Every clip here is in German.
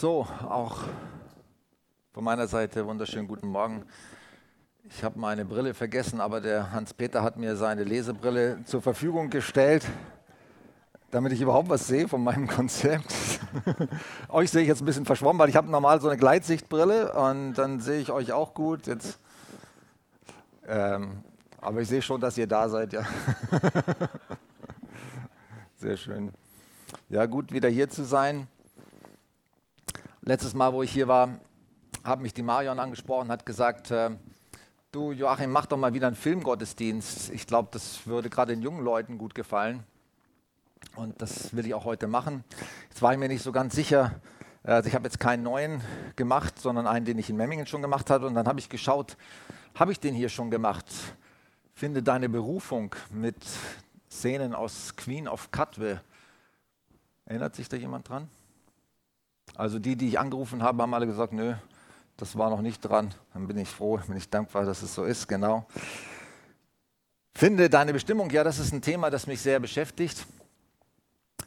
So, auch von meiner Seite wunderschönen guten Morgen. Ich habe meine Brille vergessen, aber der Hans-Peter hat mir seine Lesebrille zur Verfügung gestellt, damit ich überhaupt was sehe von meinem Konzept. euch sehe ich jetzt ein bisschen verschwommen, weil ich habe normal so eine Gleitsichtbrille und dann sehe ich euch auch gut. Jetzt, ähm, aber ich sehe schon, dass ihr da seid, ja. Sehr schön. Ja, gut, wieder hier zu sein. Letztes Mal, wo ich hier war, hat mich die Marion angesprochen, hat gesagt, äh, du Joachim, mach doch mal wieder einen Filmgottesdienst. Ich glaube, das würde gerade den jungen Leuten gut gefallen. Und das will ich auch heute machen. Jetzt war ich mir nicht so ganz sicher. Also ich habe jetzt keinen neuen gemacht, sondern einen, den ich in Memmingen schon gemacht habe. Und dann habe ich geschaut, habe ich den hier schon gemacht? Finde deine Berufung mit Szenen aus Queen of Katwe. Erinnert sich da jemand dran? Also die, die ich angerufen habe, haben alle gesagt, nö, das war noch nicht dran. Dann bin ich froh, bin ich dankbar, dass es so ist, genau. Finde deine Bestimmung, ja, das ist ein Thema, das mich sehr beschäftigt.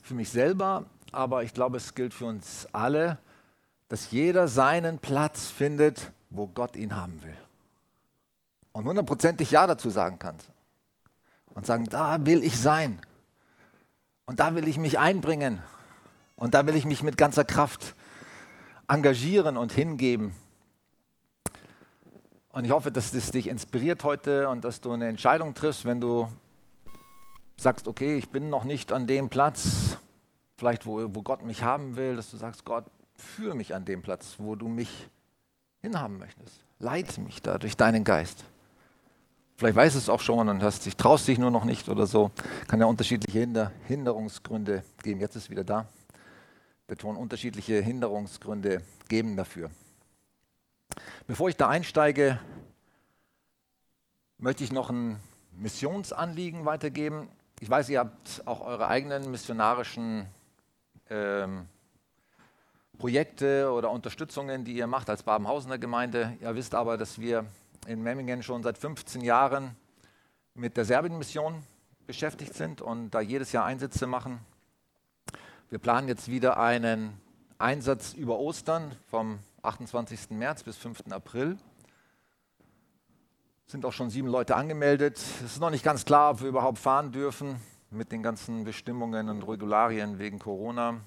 Für mich selber, aber ich glaube, es gilt für uns alle, dass jeder seinen Platz findet, wo Gott ihn haben will. Und hundertprozentig Ja dazu sagen kann. Und sagen, da will ich sein. Und da will ich mich einbringen. Und da will ich mich mit ganzer Kraft engagieren und hingeben. Und ich hoffe, dass das dich inspiriert heute und dass du eine Entscheidung triffst, wenn du sagst, okay, ich bin noch nicht an dem Platz, vielleicht wo, wo Gott mich haben will, dass du sagst, Gott, führe mich an dem Platz, wo du mich hinhaben möchtest. Leite mich da durch deinen Geist. Vielleicht weißt du es auch schon und hast dich, traust dich nur noch nicht oder so. Kann ja unterschiedliche Hinder, Hinderungsgründe geben. Jetzt ist wieder da betonen, unterschiedliche Hinderungsgründe geben dafür. Bevor ich da einsteige, möchte ich noch ein Missionsanliegen weitergeben. Ich weiß, ihr habt auch eure eigenen missionarischen ähm, Projekte oder Unterstützungen, die ihr macht als Babenhausener Gemeinde. Ihr wisst aber, dass wir in Memmingen schon seit 15 Jahren mit der Serbien-Mission beschäftigt sind und da jedes Jahr Einsätze machen wir planen jetzt wieder einen Einsatz über Ostern vom 28. März bis 5. April. Es sind auch schon sieben Leute angemeldet. Es ist noch nicht ganz klar, ob wir überhaupt fahren dürfen mit den ganzen Bestimmungen und Regularien wegen Corona.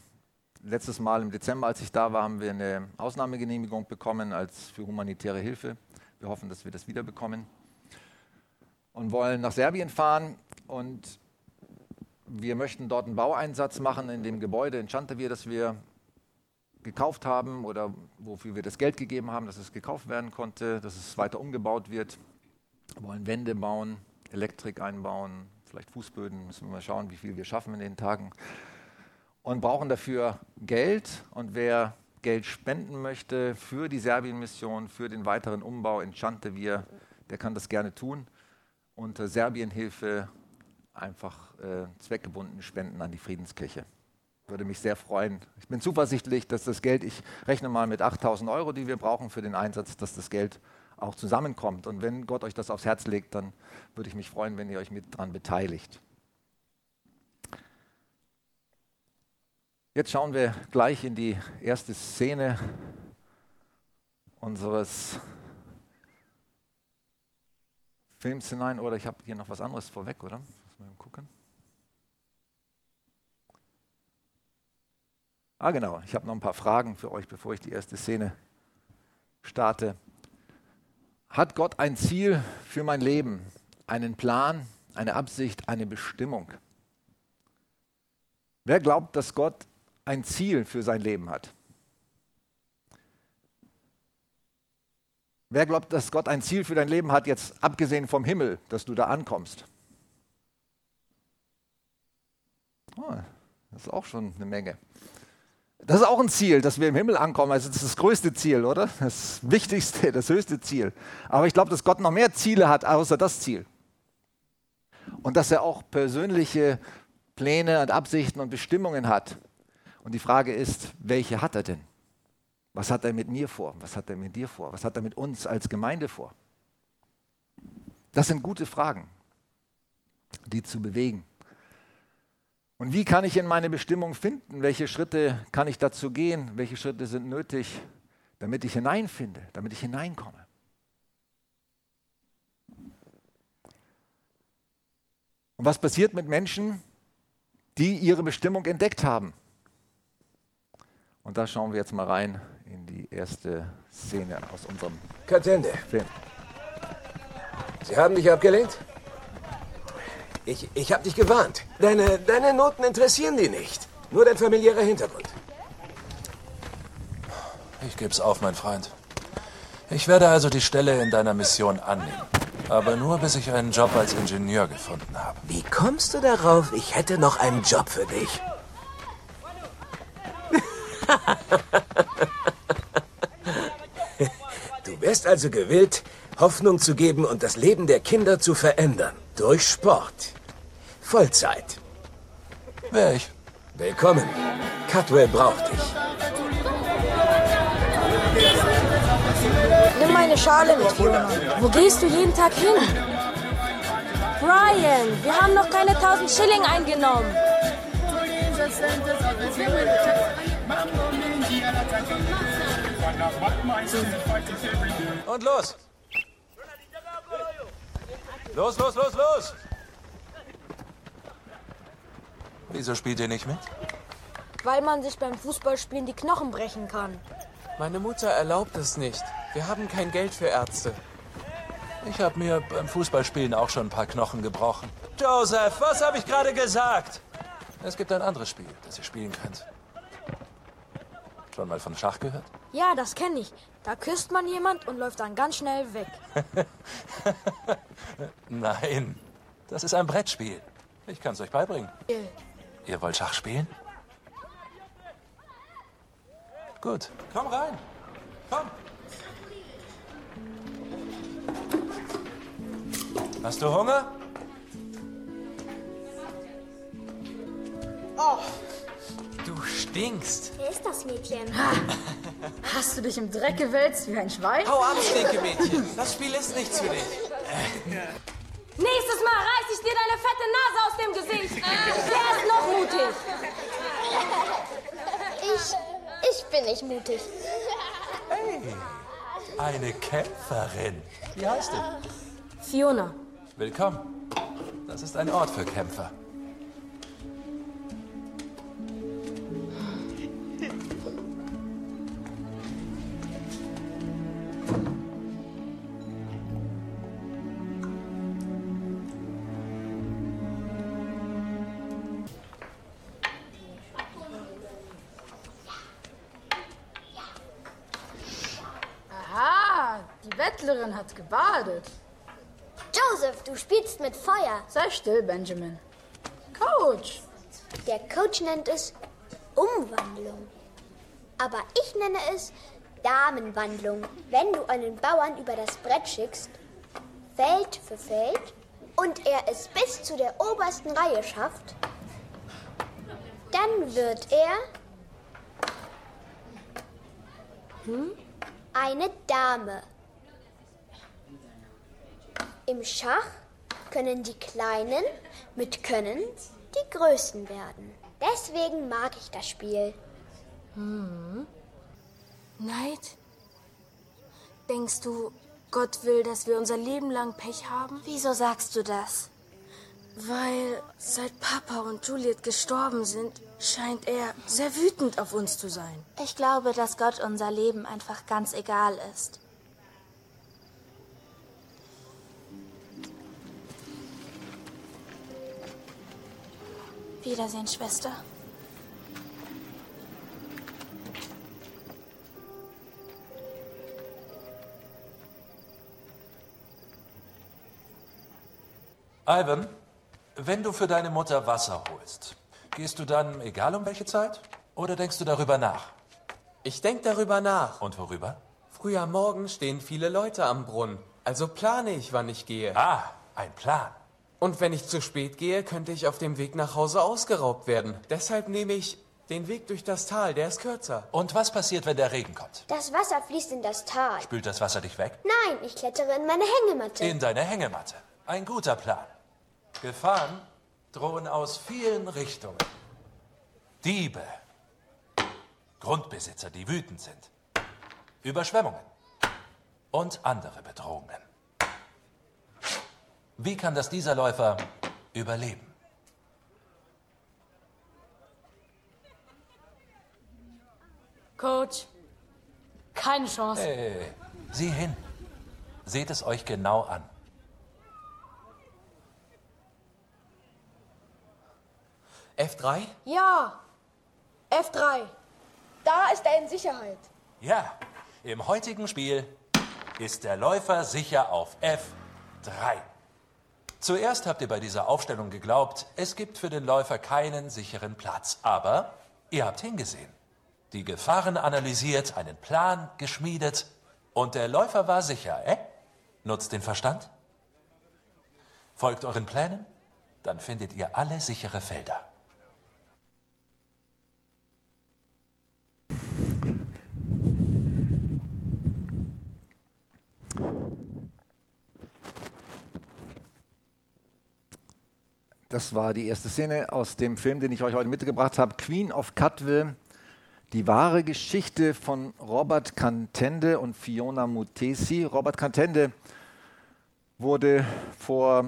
Letztes Mal im Dezember, als ich da war, haben wir eine Ausnahmegenehmigung bekommen als für humanitäre Hilfe. Wir hoffen, dass wir das wieder bekommen und wollen nach Serbien fahren und wir möchten dort einen Baueinsatz machen in dem Gebäude in Chantavier, das wir gekauft haben oder wofür wir das Geld gegeben haben, dass es gekauft werden konnte, dass es weiter umgebaut wird. Wir wollen Wände bauen, Elektrik einbauen, vielleicht Fußböden, müssen wir mal schauen, wie viel wir schaffen in den Tagen. Und brauchen dafür Geld. Und wer Geld spenden möchte für die Serbien-Mission, für den weiteren Umbau in Chantavier, der kann das gerne tun unter Serbienhilfe einfach äh, zweckgebunden spenden an die Friedenskirche. Würde mich sehr freuen. Ich bin zuversichtlich, dass das Geld, ich rechne mal mit 8000 Euro, die wir brauchen für den Einsatz, dass das Geld auch zusammenkommt. Und wenn Gott euch das aufs Herz legt, dann würde ich mich freuen, wenn ihr euch mit daran beteiligt. Jetzt schauen wir gleich in die erste Szene unseres Films hinein. Oder ich habe hier noch was anderes vorweg, oder? Mal gucken. Ah, genau. Ich habe noch ein paar Fragen für euch, bevor ich die erste Szene starte. Hat Gott ein Ziel für mein Leben, einen Plan, eine Absicht, eine Bestimmung? Wer glaubt, dass Gott ein Ziel für sein Leben hat? Wer glaubt, dass Gott ein Ziel für dein Leben hat, jetzt abgesehen vom Himmel, dass du da ankommst? Oh, das ist auch schon eine Menge. Das ist auch ein Ziel, dass wir im Himmel ankommen. Also das ist das größte Ziel, oder? Das wichtigste, das höchste Ziel. Aber ich glaube, dass Gott noch mehr Ziele hat, außer das Ziel. Und dass er auch persönliche Pläne und Absichten und Bestimmungen hat. Und die Frage ist, welche hat er denn? Was hat er mit mir vor? Was hat er mit dir vor? Was hat er mit uns als Gemeinde vor? Das sind gute Fragen, die zu bewegen. Und wie kann ich in meine Bestimmung finden? Welche Schritte kann ich dazu gehen? Welche Schritte sind nötig, damit ich hineinfinde, damit ich hineinkomme? Und was passiert mit Menschen, die ihre Bestimmung entdeckt haben? Und da schauen wir jetzt mal rein in die erste Szene aus unserem Katende, Film. Sie haben dich abgelenkt? Ich, ich hab dich gewarnt. Deine, deine Noten interessieren die nicht. Nur dein familiärer Hintergrund. Ich geb's auf, mein Freund. Ich werde also die Stelle in deiner Mission annehmen. Aber nur, bis ich einen Job als Ingenieur gefunden habe. Wie kommst du darauf, ich hätte noch einen Job für dich? du wärst also gewillt, Hoffnung zu geben und das Leben der Kinder zu verändern. Durch Sport. Vollzeit. Wer ich? Willkommen. Cutwell braucht dich. Nimm meine Schale mit, Fiona. Wo gehst du jeden Tag hin? Brian, wir haben noch keine 1000 Schilling eingenommen. Und los! Los, los, los, los! Wieso spielt ihr nicht mit? Weil man sich beim Fußballspielen die Knochen brechen kann. Meine Mutter erlaubt es nicht. Wir haben kein Geld für Ärzte. Ich habe mir beim Fußballspielen auch schon ein paar Knochen gebrochen. Joseph, was habe ich gerade gesagt? Es gibt ein anderes Spiel, das ihr spielen könnt. Schon mal von Schach gehört? Ja, das kenne ich. Da küsst man jemand und läuft dann ganz schnell weg. Nein, das ist ein Brettspiel. Ich kann es euch beibringen. Ihr wollt Schach spielen? Gut, komm rein. Komm. Hast du Hunger? Du stinkst. Wer ist das Mädchen? Hast du dich im Dreck gewälzt wie ein Schwein? Hau ab, Stinkemädchen. Das Spiel ist nichts für dich. Nächstes Mal reiß ich dir deine fette Nase aus dem Gesicht. Der ist noch mutig. Ich, ich bin nicht mutig. Eine Kämpferin. Wie heißt du? Fiona, Willkommen. Das ist ein Ort für Kämpfer. Die Bettlerin hat gebadet. Joseph, du spielst mit Feuer. Sei still, Benjamin. Coach, Der Coach nennt es Umwandlung. Aber ich nenne es Damenwandlung. Wenn du einen Bauern über das Brett schickst, Feld für Feld, und er es bis zu der obersten Reihe schafft, dann wird er hm, eine Dame. Im Schach können die Kleinen mit Können die Größten werden. Deswegen mag ich das Spiel. Neid? Denkst du, Gott will, dass wir unser Leben lang Pech haben? Wieso sagst du das? Weil seit Papa und Juliet gestorben sind, scheint er sehr wütend auf uns zu sein. Ich glaube, dass Gott unser Leben einfach ganz egal ist. Wiedersehen, Schwester. Ivan, wenn du für deine Mutter Wasser holst, gehst du dann, egal um welche Zeit? Oder denkst du darüber nach? Ich denk darüber nach. Und worüber? Früh am Morgen stehen viele Leute am Brunnen. Also plane ich, wann ich gehe. Ah, ein Plan. Und wenn ich zu spät gehe, könnte ich auf dem Weg nach Hause ausgeraubt werden. Deshalb nehme ich den Weg durch das Tal, der ist kürzer. Und was passiert, wenn der Regen kommt? Das Wasser fließt in das Tal. Spült das Wasser dich weg? Nein, ich klettere in meine Hängematte. In deine Hängematte. Ein guter Plan. Gefahren drohen aus vielen Richtungen. Diebe, Grundbesitzer, die wütend sind, Überschwemmungen und andere Bedrohungen. Wie kann das dieser Läufer überleben? Coach, keine Chance. Hey, sieh hin. Seht es euch genau an. F3? Ja, F3. Da ist er in Sicherheit. Ja, im heutigen Spiel ist der Läufer sicher auf F3. Zuerst habt ihr bei dieser Aufstellung geglaubt, es gibt für den Läufer keinen sicheren Platz. Aber ihr habt hingesehen, die Gefahren analysiert, einen Plan geschmiedet und der Läufer war sicher, äh? Nutzt den Verstand? Folgt euren Plänen? Dann findet ihr alle sichere Felder. Das war die erste Szene aus dem Film, den ich euch heute mitgebracht habe, Queen of Cutville. Die wahre Geschichte von Robert Cantende und Fiona Mutesi. Robert Cantende wurde vor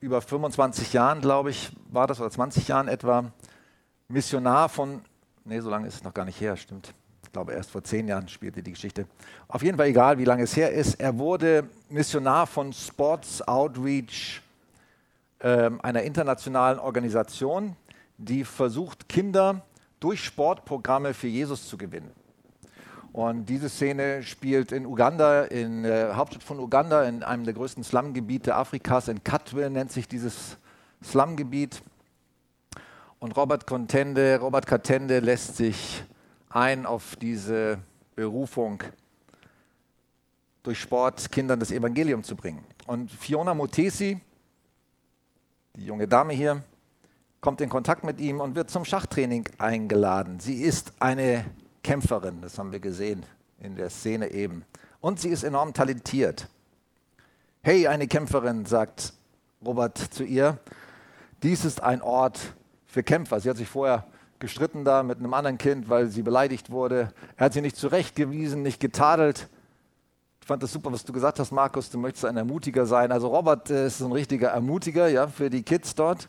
über 25 Jahren, glaube ich, war das, oder 20 Jahren etwa, Missionar von, nee, so lange ist es noch gar nicht her, stimmt. Ich glaube, erst vor zehn Jahren spielte die Geschichte. Auf jeden Fall egal, wie lange es her ist. Er wurde Missionar von Sports Outreach ähm, einer internationalen Organisation, die versucht, Kinder durch Sportprogramme für Jesus zu gewinnen. Und diese Szene spielt in Uganda, in der Hauptstadt von Uganda, in einem der größten Slumgebiete Afrikas, in Katwe nennt sich dieses Slumgebiet. Und Robert Contende, Robert Katende lässt sich ein auf diese Berufung, durch Sport Kindern das Evangelium zu bringen. Und Fiona Motesi, die junge Dame hier, kommt in Kontakt mit ihm und wird zum Schachtraining eingeladen. Sie ist eine Kämpferin, das haben wir gesehen in der Szene eben. Und sie ist enorm talentiert. Hey, eine Kämpferin, sagt Robert zu ihr, dies ist ein Ort für Kämpfer. Sie hat sich vorher gestritten da mit einem anderen Kind, weil sie beleidigt wurde. Er hat sie nicht zurechtgewiesen, nicht getadelt. Ich fand das super, was du gesagt hast, Markus. Du möchtest ein Ermutiger sein. Also Robert äh, ist ein richtiger Ermutiger, ja, für die Kids dort.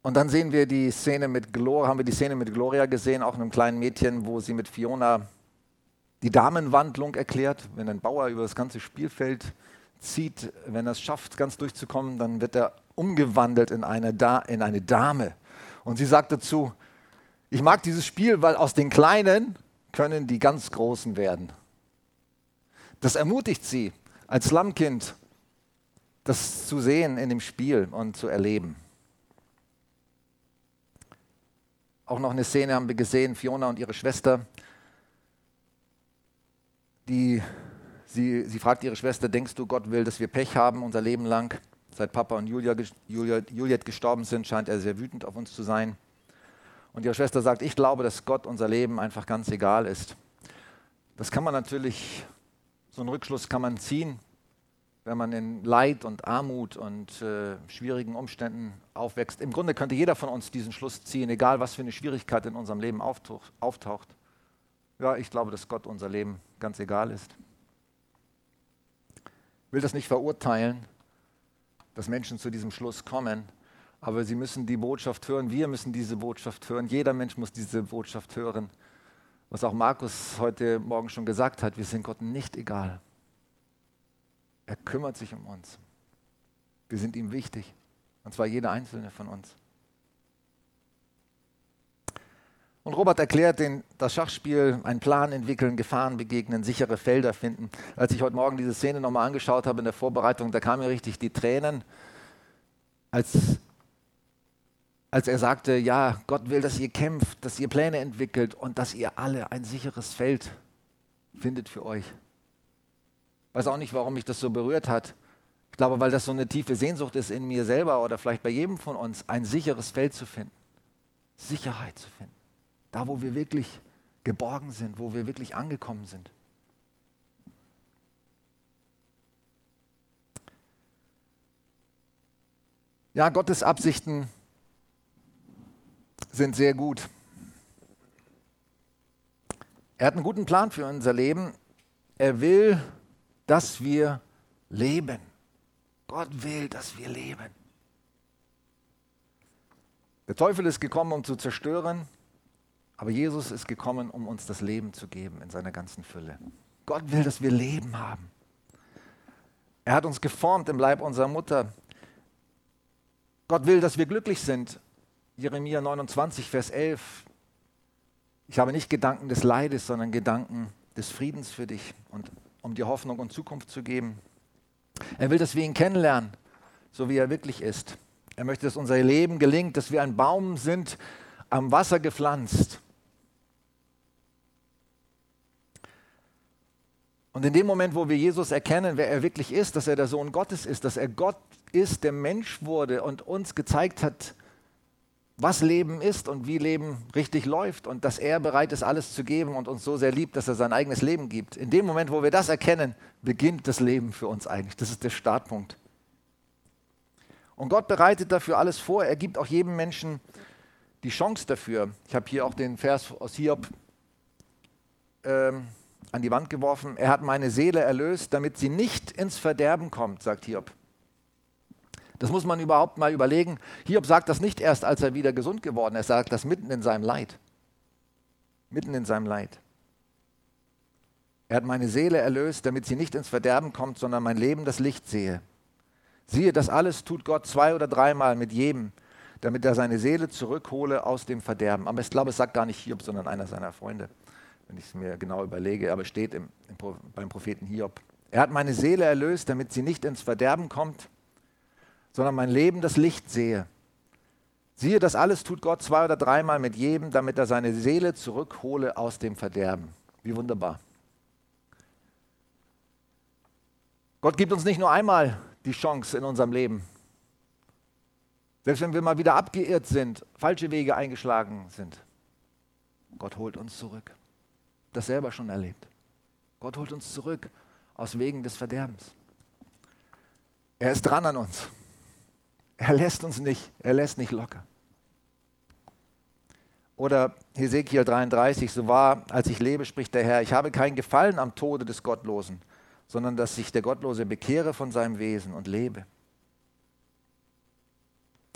Und dann sehen wir die Szene mit Gloria, haben wir die Szene mit Gloria gesehen, auch einem kleinen Mädchen, wo sie mit Fiona die Damenwandlung erklärt. Wenn ein Bauer über das ganze Spielfeld zieht, wenn er es schafft, ganz durchzukommen, dann wird er umgewandelt in eine, da in eine Dame. Und sie sagt dazu, ich mag dieses Spiel, weil aus den Kleinen können die ganz Großen werden. Das ermutigt sie als Slumkind, das zu sehen in dem Spiel und zu erleben. Auch noch eine Szene haben wir gesehen, Fiona und ihre Schwester, die, sie, sie fragt ihre Schwester, denkst du, Gott will, dass wir Pech haben unser Leben lang? Seit Papa und Julia, Julia, Juliet gestorben sind, scheint er sehr wütend auf uns zu sein. Und ihre Schwester sagt, ich glaube, dass Gott unser Leben einfach ganz egal ist. Das kann man natürlich, so einen Rückschluss kann man ziehen, wenn man in Leid und Armut und äh, schwierigen Umständen aufwächst. Im Grunde könnte jeder von uns diesen Schluss ziehen, egal was für eine Schwierigkeit in unserem Leben auftaucht. Ja, ich glaube, dass Gott unser Leben ganz egal ist. Ich will das nicht verurteilen, dass Menschen zu diesem Schluss kommen, aber sie müssen die Botschaft hören, wir müssen diese Botschaft hören, jeder Mensch muss diese Botschaft hören. Was auch Markus heute Morgen schon gesagt hat, wir sind Gott nicht egal. Er kümmert sich um uns. Wir sind ihm wichtig. Und zwar jeder einzelne von uns. Und Robert erklärt den, das Schachspiel, einen Plan entwickeln, Gefahren begegnen, sichere Felder finden. Als ich heute Morgen diese Szene nochmal angeschaut habe in der Vorbereitung, da kamen mir richtig die Tränen, als, als er sagte, ja, Gott will, dass ihr kämpft, dass ihr Pläne entwickelt und dass ihr alle ein sicheres Feld findet für euch. Weiß auch nicht, warum mich das so berührt hat. Ich glaube, weil das so eine tiefe Sehnsucht ist in mir selber oder vielleicht bei jedem von uns, ein sicheres Feld zu finden. Sicherheit zu finden. Da, wo wir wirklich geborgen sind, wo wir wirklich angekommen sind. Ja, Gottes Absichten sind sehr gut. Er hat einen guten Plan für unser Leben. Er will, dass wir leben. Gott will, dass wir leben. Der Teufel ist gekommen, um zu zerstören, aber Jesus ist gekommen, um uns das Leben zu geben in seiner ganzen Fülle. Gott will, dass wir Leben haben. Er hat uns geformt im Leib unserer Mutter. Gott will, dass wir glücklich sind. Jeremia 29, Vers 11. Ich habe nicht Gedanken des Leides, sondern Gedanken des Friedens für dich und um dir Hoffnung und Zukunft zu geben. Er will, dass wir ihn kennenlernen, so wie er wirklich ist. Er möchte, dass unser Leben gelingt, dass wir ein Baum sind, am Wasser gepflanzt. Und in dem Moment, wo wir Jesus erkennen, wer er wirklich ist, dass er der Sohn Gottes ist, dass er Gott ist, der Mensch wurde und uns gezeigt hat, was Leben ist und wie Leben richtig läuft und dass er bereit ist, alles zu geben und uns so sehr liebt, dass er sein eigenes Leben gibt. In dem Moment, wo wir das erkennen, beginnt das Leben für uns eigentlich. Das ist der Startpunkt. Und Gott bereitet dafür alles vor. Er gibt auch jedem Menschen die Chance dafür. Ich habe hier auch den Vers aus Hiob ähm, an die Wand geworfen. Er hat meine Seele erlöst, damit sie nicht ins Verderben kommt, sagt Hiob. Das muss man überhaupt mal überlegen. Hiob sagt das nicht erst, als er wieder gesund geworden ist, er sagt das mitten in seinem Leid. Mitten in seinem Leid. Er hat meine Seele erlöst, damit sie nicht ins Verderben kommt, sondern mein Leben das Licht sehe. Siehe, das alles tut Gott zwei oder dreimal mit jedem, damit er seine Seele zurückhole aus dem Verderben. Aber ich glaube, es sagt gar nicht Hiob, sondern einer seiner Freunde, wenn ich es mir genau überlege. Aber steht im, im, beim Propheten Hiob. Er hat meine Seele erlöst, damit sie nicht ins Verderben kommt, sondern mein Leben das Licht sehe. Siehe, das alles tut Gott zwei oder dreimal mit jedem, damit er seine Seele zurückhole aus dem Verderben. Wie wunderbar. Gott gibt uns nicht nur einmal die Chance in unserem Leben. Selbst wenn wir mal wieder abgeirrt sind, falsche Wege eingeschlagen sind, Gott holt uns zurück. Das selber schon erlebt. Gott holt uns zurück aus Wegen des Verderbens. Er ist dran an uns. Er lässt uns nicht, er lässt nicht locker. Oder Hesekiel 33, so wahr, als ich lebe, spricht der Herr, ich habe kein Gefallen am Tode des Gottlosen, sondern dass sich der Gottlose bekehre von seinem Wesen und lebe.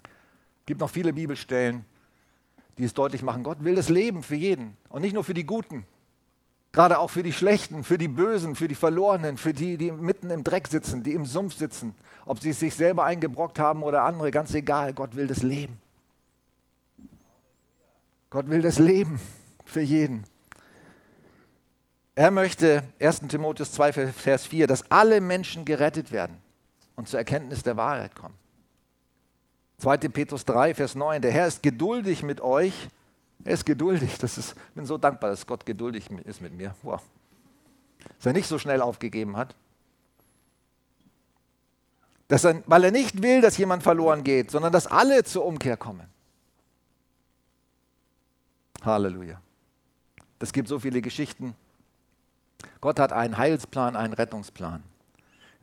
Es gibt noch viele Bibelstellen, die es deutlich machen, Gott will das Leben für jeden und nicht nur für die Guten, gerade auch für die Schlechten, für die Bösen, für die Verlorenen, für die, die mitten im Dreck sitzen, die im Sumpf sitzen, ob sie es sich selber eingebrockt haben oder andere, ganz egal, Gott will das Leben. Gott will das Leben für jeden. Er möchte, 1 Timotheus 2, Vers 4, dass alle Menschen gerettet werden und zur Erkenntnis der Wahrheit kommen. 2. Petrus 3, Vers 9, der Herr ist geduldig mit euch. Er ist geduldig. Das ist, ich bin so dankbar, dass Gott geduldig ist mit mir. Wow. Dass er nicht so schnell aufgegeben hat. Dass er, weil er nicht will, dass jemand verloren geht, sondern dass alle zur Umkehr kommen. Halleluja. Es gibt so viele Geschichten. Gott hat einen Heilsplan, einen Rettungsplan.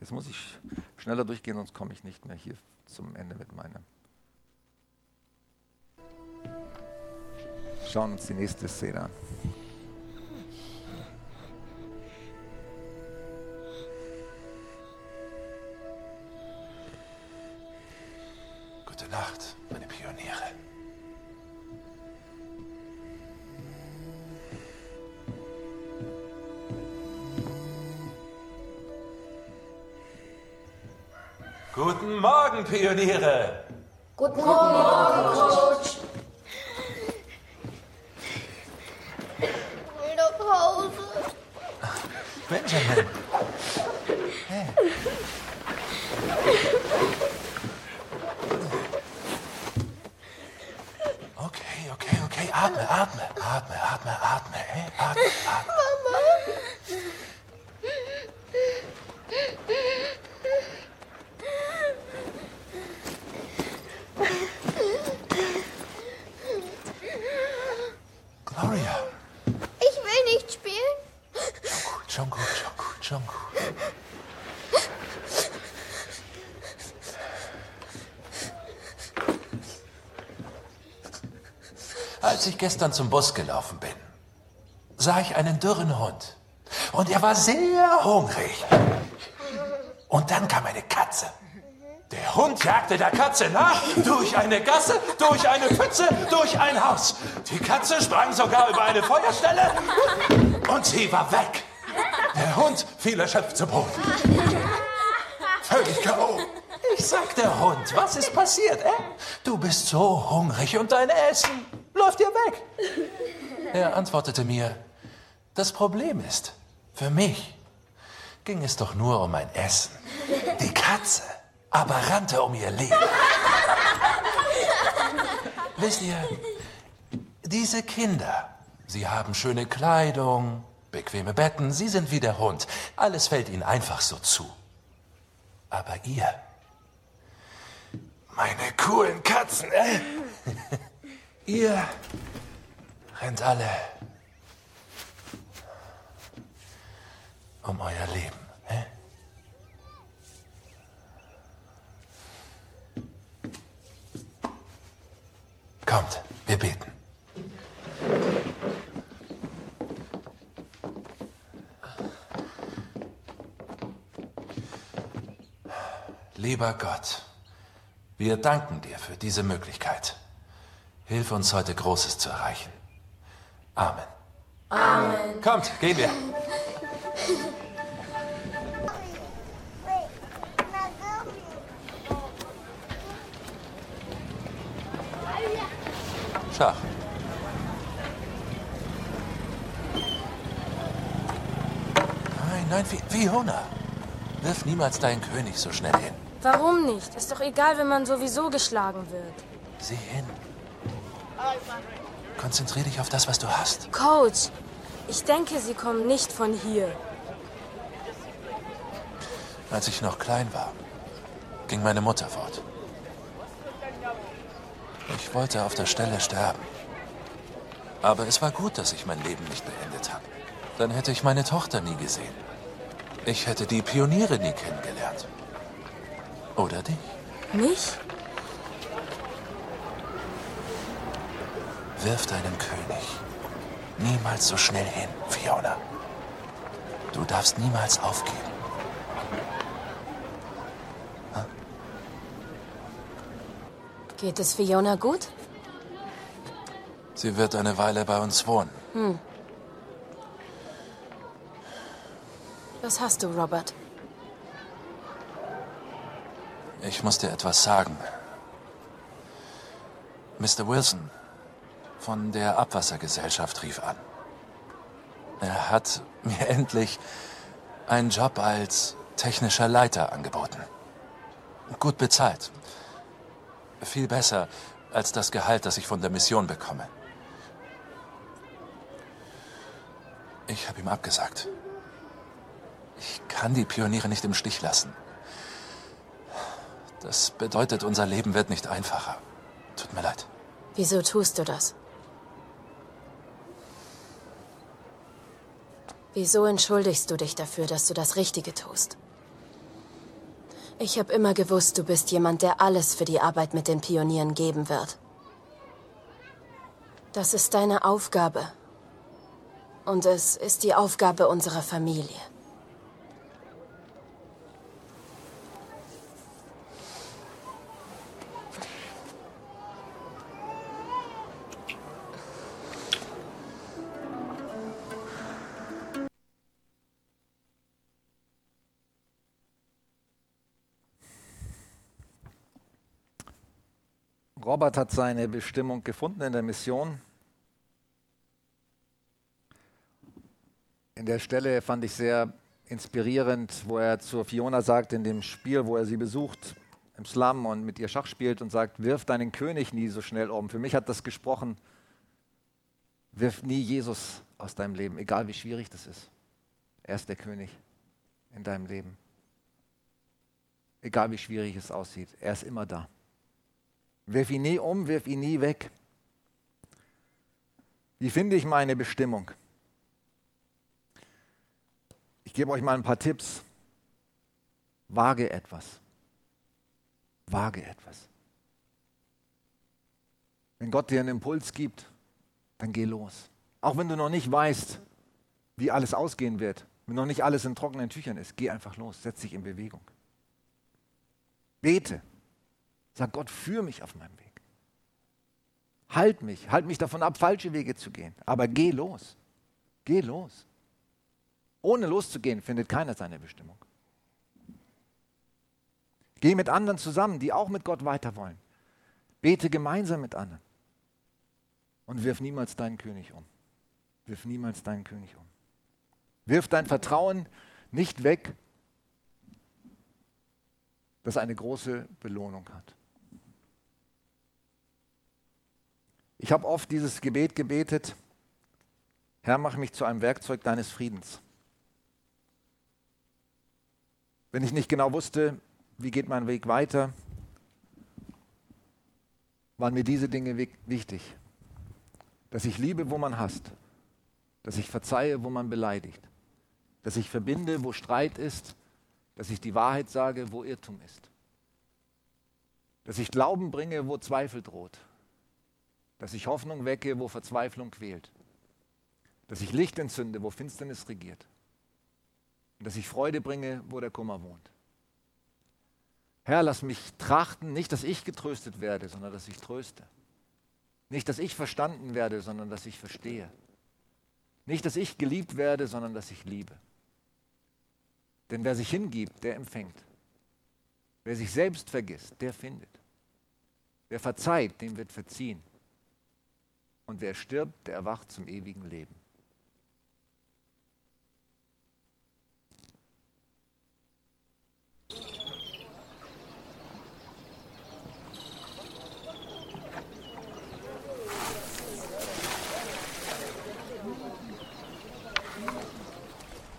Jetzt muss ich schneller durchgehen, sonst komme ich nicht mehr hier zum Ende mit meinem. Schauen uns die nächste Szene an. Nacht, meine Pioniere. Guten Morgen, Pioniere. Guten Morgen, Coach. Ich will nach Hause. Benjamin. Hey. Atme, atme, atme, atme, atme. Hey, atme, atme. Als ich gestern zum Bus gelaufen bin, sah ich einen dürren Hund. Und er war sehr hungrig. Und dann kam eine Katze. Der Hund jagte der Katze nach, durch eine Gasse, durch eine Pfütze, durch ein Haus. Die Katze sprang sogar über eine Feuerstelle und sie war weg. Der Hund fiel erschöpft zu Boden. Völlig K.O. Ich sag der Hund, was ist passiert, äh? Du bist so hungrig und dein Essen. Er antwortete mir, das Problem ist, für mich ging es doch nur um mein Essen. Die Katze aber rannte um ihr Leben. Wisst ihr, diese Kinder, sie haben schöne Kleidung, bequeme Betten, sie sind wie der Hund. Alles fällt ihnen einfach so zu. Aber ihr, meine coolen Katzen, äh? ihr rennt alle um euer Leben. Äh? Kommt, wir beten. Lieber Gott, wir danken dir für diese Möglichkeit. Hilf uns heute Großes zu erreichen. Amen. Amen. Kommt, gehen wir. Schach. Nein, nein, Fi- Fiona. Wirf niemals deinen König so schnell hin. Warum nicht? Ist doch egal, wenn man sowieso geschlagen wird. Sieh hin. Konzentrier dich auf das, was du hast. Coach, ich denke, sie kommen nicht von hier. Als ich noch klein war, ging meine Mutter fort. Ich wollte auf der Stelle sterben. Aber es war gut, dass ich mein Leben nicht beendet habe. Dann hätte ich meine Tochter nie gesehen. Ich hätte die Pioniere nie kennengelernt. Oder dich? Mich? Wirf deinen König niemals so schnell hin, Fiona. Du darfst niemals aufgeben. Geht es Fiona gut? Sie wird eine Weile bei uns wohnen. Was hast du, Robert? Ich muss dir etwas sagen. Mr. Wilson von der Abwassergesellschaft rief an. Er hat mir endlich einen Job als technischer Leiter angeboten. Gut bezahlt. Viel besser als das Gehalt, das ich von der Mission bekomme. Ich habe ihm abgesagt. Ich kann die Pioniere nicht im Stich lassen. Das bedeutet, unser Leben wird nicht einfacher. Tut mir leid. Wieso tust du das? Wieso entschuldigst du dich dafür, dass du das Richtige tust? Ich habe immer gewusst, du bist jemand, der alles für die Arbeit mit den Pionieren geben wird. Das ist deine Aufgabe. Und es ist die Aufgabe unserer Familie. Robert hat seine Bestimmung gefunden in der Mission. In der Stelle fand ich sehr inspirierend, wo er zu Fiona sagt, in dem Spiel, wo er sie besucht im Slum und mit ihr Schach spielt und sagt, wirf deinen König nie so schnell um. Für mich hat das gesprochen, wirf nie Jesus aus deinem Leben, egal wie schwierig das ist. Er ist der König in deinem Leben. Egal wie schwierig es aussieht, er ist immer da. Wirf ihn nie um, wirf ihn nie weg. Wie finde ich meine Bestimmung? Ich gebe euch mal ein paar Tipps. Wage etwas. Wage etwas. Wenn Gott dir einen Impuls gibt, dann geh los. Auch wenn du noch nicht weißt, wie alles ausgehen wird, wenn noch nicht alles in trockenen Tüchern ist, geh einfach los, setz dich in Bewegung. Bete. Sag Gott, führ mich auf meinem Weg. Halt mich, halt mich davon ab, falsche Wege zu gehen. Aber geh los. Geh los. Ohne loszugehen findet keiner seine Bestimmung. Geh mit anderen zusammen, die auch mit Gott weiter wollen. Bete gemeinsam mit anderen. Und wirf niemals deinen König um. Wirf niemals deinen König um. Wirf dein Vertrauen nicht weg, das eine große Belohnung hat. Ich habe oft dieses Gebet gebetet, Herr, mach mich zu einem Werkzeug deines Friedens. Wenn ich nicht genau wusste, wie geht mein Weg weiter, waren mir diese Dinge wichtig. Dass ich liebe, wo man hasst. Dass ich verzeihe, wo man beleidigt. Dass ich verbinde, wo Streit ist. Dass ich die Wahrheit sage, wo Irrtum ist. Dass ich Glauben bringe, wo Zweifel droht. Dass ich Hoffnung wecke, wo Verzweiflung quält. Dass ich Licht entzünde, wo Finsternis regiert. Und dass ich Freude bringe, wo der Kummer wohnt. Herr, lass mich trachten, nicht, dass ich getröstet werde, sondern dass ich tröste. Nicht, dass ich verstanden werde, sondern dass ich verstehe. Nicht, dass ich geliebt werde, sondern dass ich liebe. Denn wer sich hingibt, der empfängt. Wer sich selbst vergisst, der findet. Wer verzeiht, dem wird verziehen. Und wer stirbt, der erwacht zum ewigen Leben.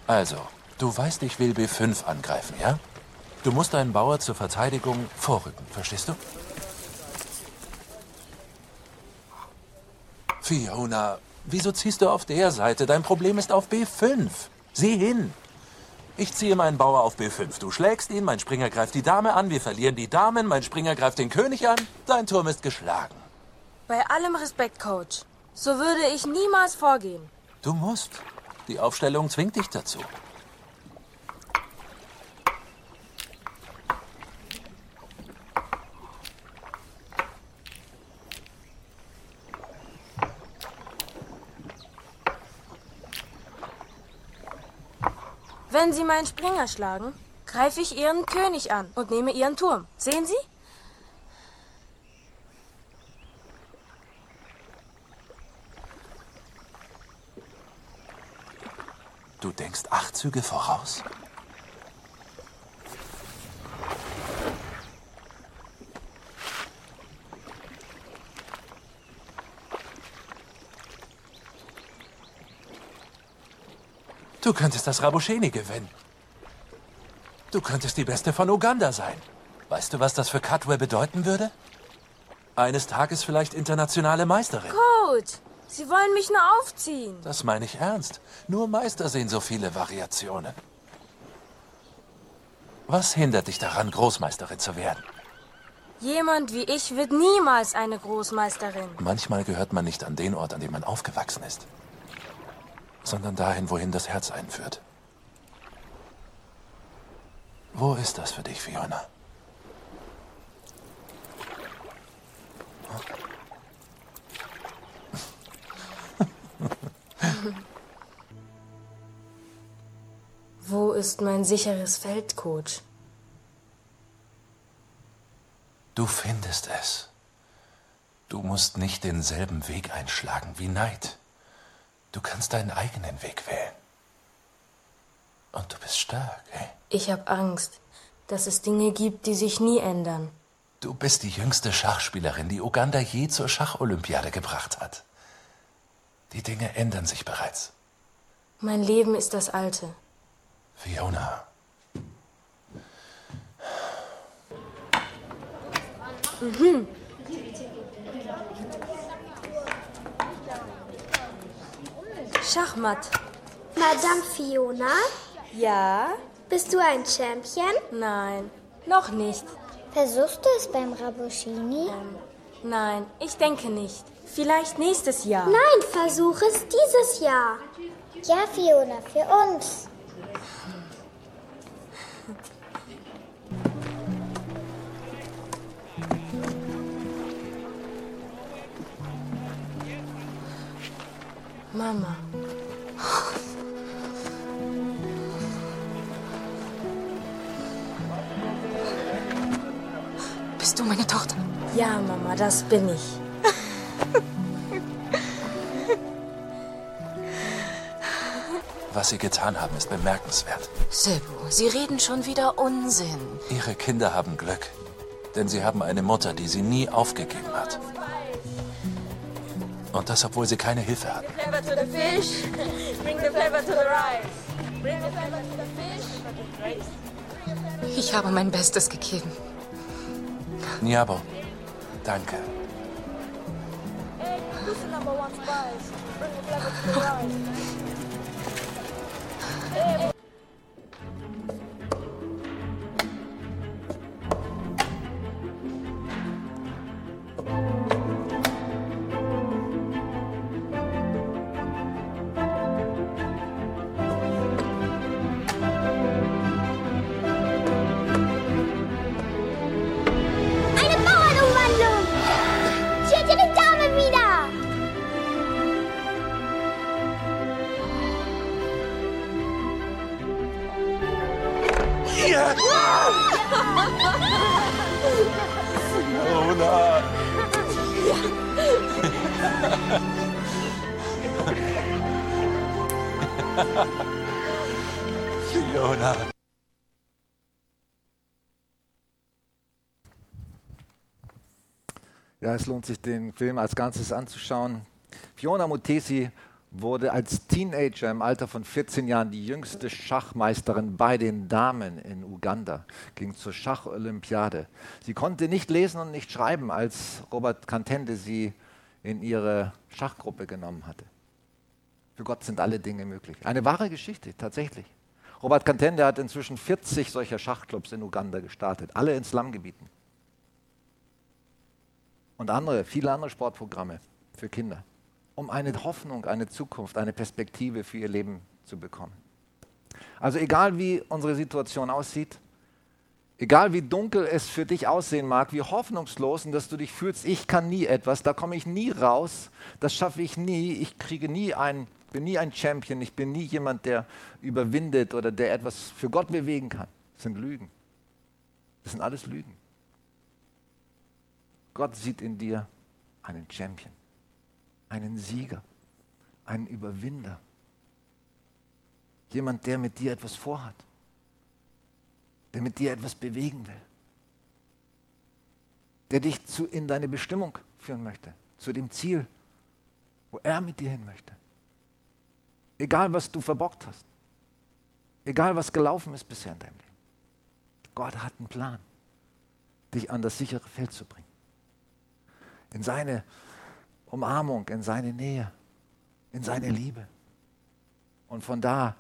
Also, du weißt, ich will B5 angreifen, ja? Du musst deinen Bauer zur Verteidigung vorrücken, verstehst du? Fiona, wieso ziehst du auf der Seite? Dein Problem ist auf B5. Sieh hin. Ich ziehe meinen Bauer auf B5. Du schlägst ihn, mein Springer greift die Dame an, wir verlieren die Damen, mein Springer greift den König an, dein Turm ist geschlagen. Bei allem Respekt, Coach. So würde ich niemals vorgehen. Du musst. Die Aufstellung zwingt dich dazu. Wenn Sie meinen Springer schlagen, greife ich Ihren König an und nehme Ihren Turm. Sehen Sie? Du denkst acht Züge voraus? Du könntest das Rabusheni gewinnen. Du könntest die Beste von Uganda sein. Weißt du, was das für Cutwell bedeuten würde? Eines Tages vielleicht internationale Meisterin. Coach, Sie wollen mich nur aufziehen. Das meine ich ernst. Nur Meister sehen so viele Variationen. Was hindert dich daran, Großmeisterin zu werden? Jemand wie ich wird niemals eine Großmeisterin. Manchmal gehört man nicht an den Ort, an dem man aufgewachsen ist, sondern dahin, wohin das Herz einführt. Wo ist das für dich, Fiona? Wo ist mein sicheres Feld, Coach? Du findest es. Du musst nicht denselben Weg einschlagen wie Neid. Du kannst deinen eigenen Weg wählen. Und du bist stark, eh? Ich habe Angst, dass es Dinge gibt, die sich nie ändern. Du bist die jüngste Schachspielerin, die Uganda je zur Schacholympiade gebracht hat. Die Dinge ändern sich bereits. Mein Leben ist das alte. Fiona. Mhm. Schachmatt. Madame Fiona? Ja? Bist du ein Champion? Nein, noch nicht. Versuchst du es beim Rabushini? Ähm, nein, ich denke nicht. Vielleicht nächstes Jahr. Nein, versuch es dieses Jahr. Ja, Fiona, für uns. Mama. Das bin ich. Was Sie getan haben, ist bemerkenswert. Sebu, Sie reden schon wieder Unsinn. Ihre Kinder haben Glück. Denn sie haben eine Mutter, die sie nie aufgegeben hat. Und das, obwohl sie keine Hilfe hatten. Flavor to the fish. Bring the flavor to the rice. Bring the flavor to the fish. Ich habe mein Bestes gegeben. Niabo, danke. Hey, Ja, es lohnt sich, den Film als Ganzes anzuschauen. Fiona Mutesi wurde als Teenager im Alter von 14 Jahren die jüngste Schachmeisterin bei den Damen in Uganda, ging zur Schacholympiade. Sie konnte nicht lesen und nicht schreiben, als Robert Kantende sie in ihre Schachgruppe genommen hatte. Für Gott sind alle Dinge möglich. Eine wahre Geschichte, tatsächlich. Robert Kantende hat inzwischen 40 solcher Schachclubs in Uganda gestartet, alle in Slumgebieten und andere, viele andere Sportprogramme für Kinder, um eine Hoffnung, eine Zukunft, eine Perspektive für ihr Leben zu bekommen. Also egal wie unsere Situation aussieht, egal wie dunkel es für dich aussehen mag, wie hoffnungslos und dass du dich fühlst, ich kann nie etwas, da komme ich nie raus, das schaffe ich nie, ich kriege nie ein, bin nie ein Champion, ich bin nie jemand, der überwindet oder der etwas für Gott bewegen kann. Das sind Lügen. Das sind alles Lügen. Gott sieht in dir einen Champion, einen Sieger, einen Überwinder. Jemand, der mit dir etwas vorhat, der mit dir etwas bewegen will, der dich zu, in deine Bestimmung führen möchte, zu dem Ziel, wo er mit dir hin möchte. Egal, was du verbockt hast, egal, was gelaufen ist bisher in deinem Leben. Gott hat einen Plan, dich an das sichere Feld zu bringen in seine Umarmung, in seine Nähe, in seine Liebe. Und von da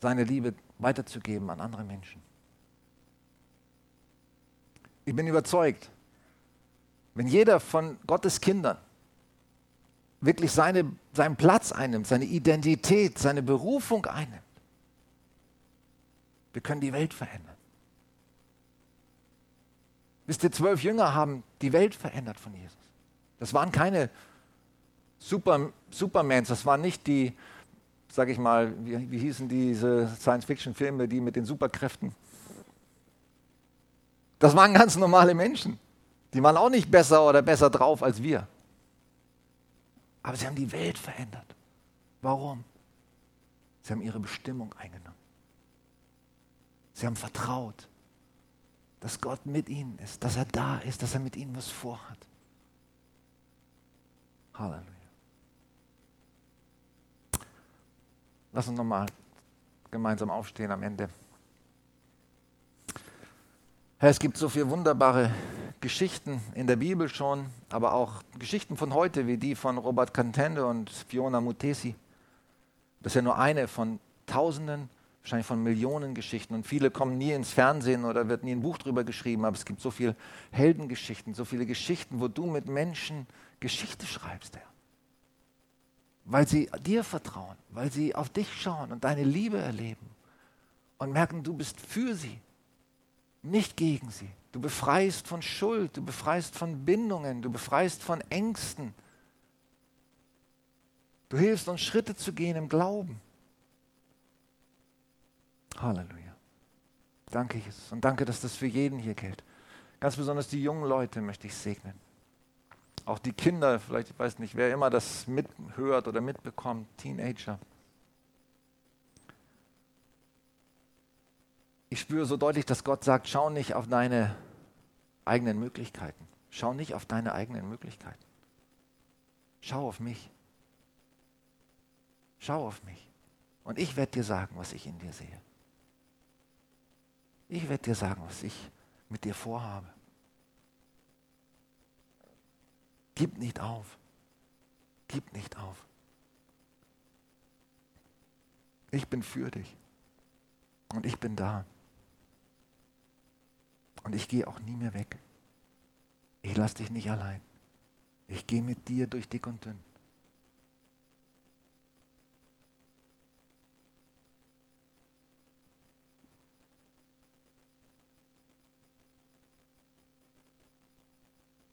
seine Liebe weiterzugeben an andere Menschen. Ich bin überzeugt, wenn jeder von Gottes Kindern wirklich seine, seinen Platz einnimmt, seine Identität, seine Berufung einnimmt, wir können die Welt verändern. Wisst ihr, zwölf Jünger haben die Welt verändert von Jesus. Das waren keine Super, Supermans, das waren nicht die, sag ich mal, wie, wie hießen diese Science-Fiction-Filme, die mit den Superkräften. Das waren ganz normale Menschen. Die waren auch nicht besser oder besser drauf als wir. Aber sie haben die Welt verändert. Warum? Sie haben ihre Bestimmung eingenommen. Sie haben vertraut dass Gott mit ihnen ist, dass er da ist, dass er mit ihnen was vorhat. Halleluja. Lass uns nochmal gemeinsam aufstehen am Ende. Herr, es gibt so viele wunderbare Geschichten in der Bibel schon, aber auch Geschichten von heute, wie die von Robert Cantende und Fiona Mutesi. Das ist ja nur eine von Tausenden wahrscheinlich von Millionen Geschichten. Und viele kommen nie ins Fernsehen oder wird nie ein Buch drüber geschrieben, aber es gibt so viele Heldengeschichten, so viele Geschichten, wo du mit Menschen Geschichte schreibst, Herr. Weil sie dir vertrauen, weil sie auf dich schauen und deine Liebe erleben und merken, du bist für sie, nicht gegen sie. Du befreist von Schuld, du befreist von Bindungen, du befreist von Ängsten. Du hilfst uns Schritte zu gehen im Glauben. Halleluja. Danke, Jesus. Und danke, dass das für jeden hier gilt. Ganz besonders die jungen Leute möchte ich segnen. Auch die Kinder, vielleicht, ich weiß nicht, wer immer das mithört oder mitbekommt, Teenager. Ich spüre so deutlich, dass Gott sagt, schau nicht auf deine eigenen Möglichkeiten. Schau nicht auf deine eigenen Möglichkeiten. Schau auf mich. Schau auf mich. Und ich werde dir sagen, was ich in dir sehe. Ich werde dir sagen, was ich mit dir vorhabe. Gib nicht auf. Gib nicht auf. Ich bin für dich. Und ich bin da. Und ich gehe auch nie mehr weg. Ich lasse dich nicht allein. Ich gehe mit dir durch dick und dünn.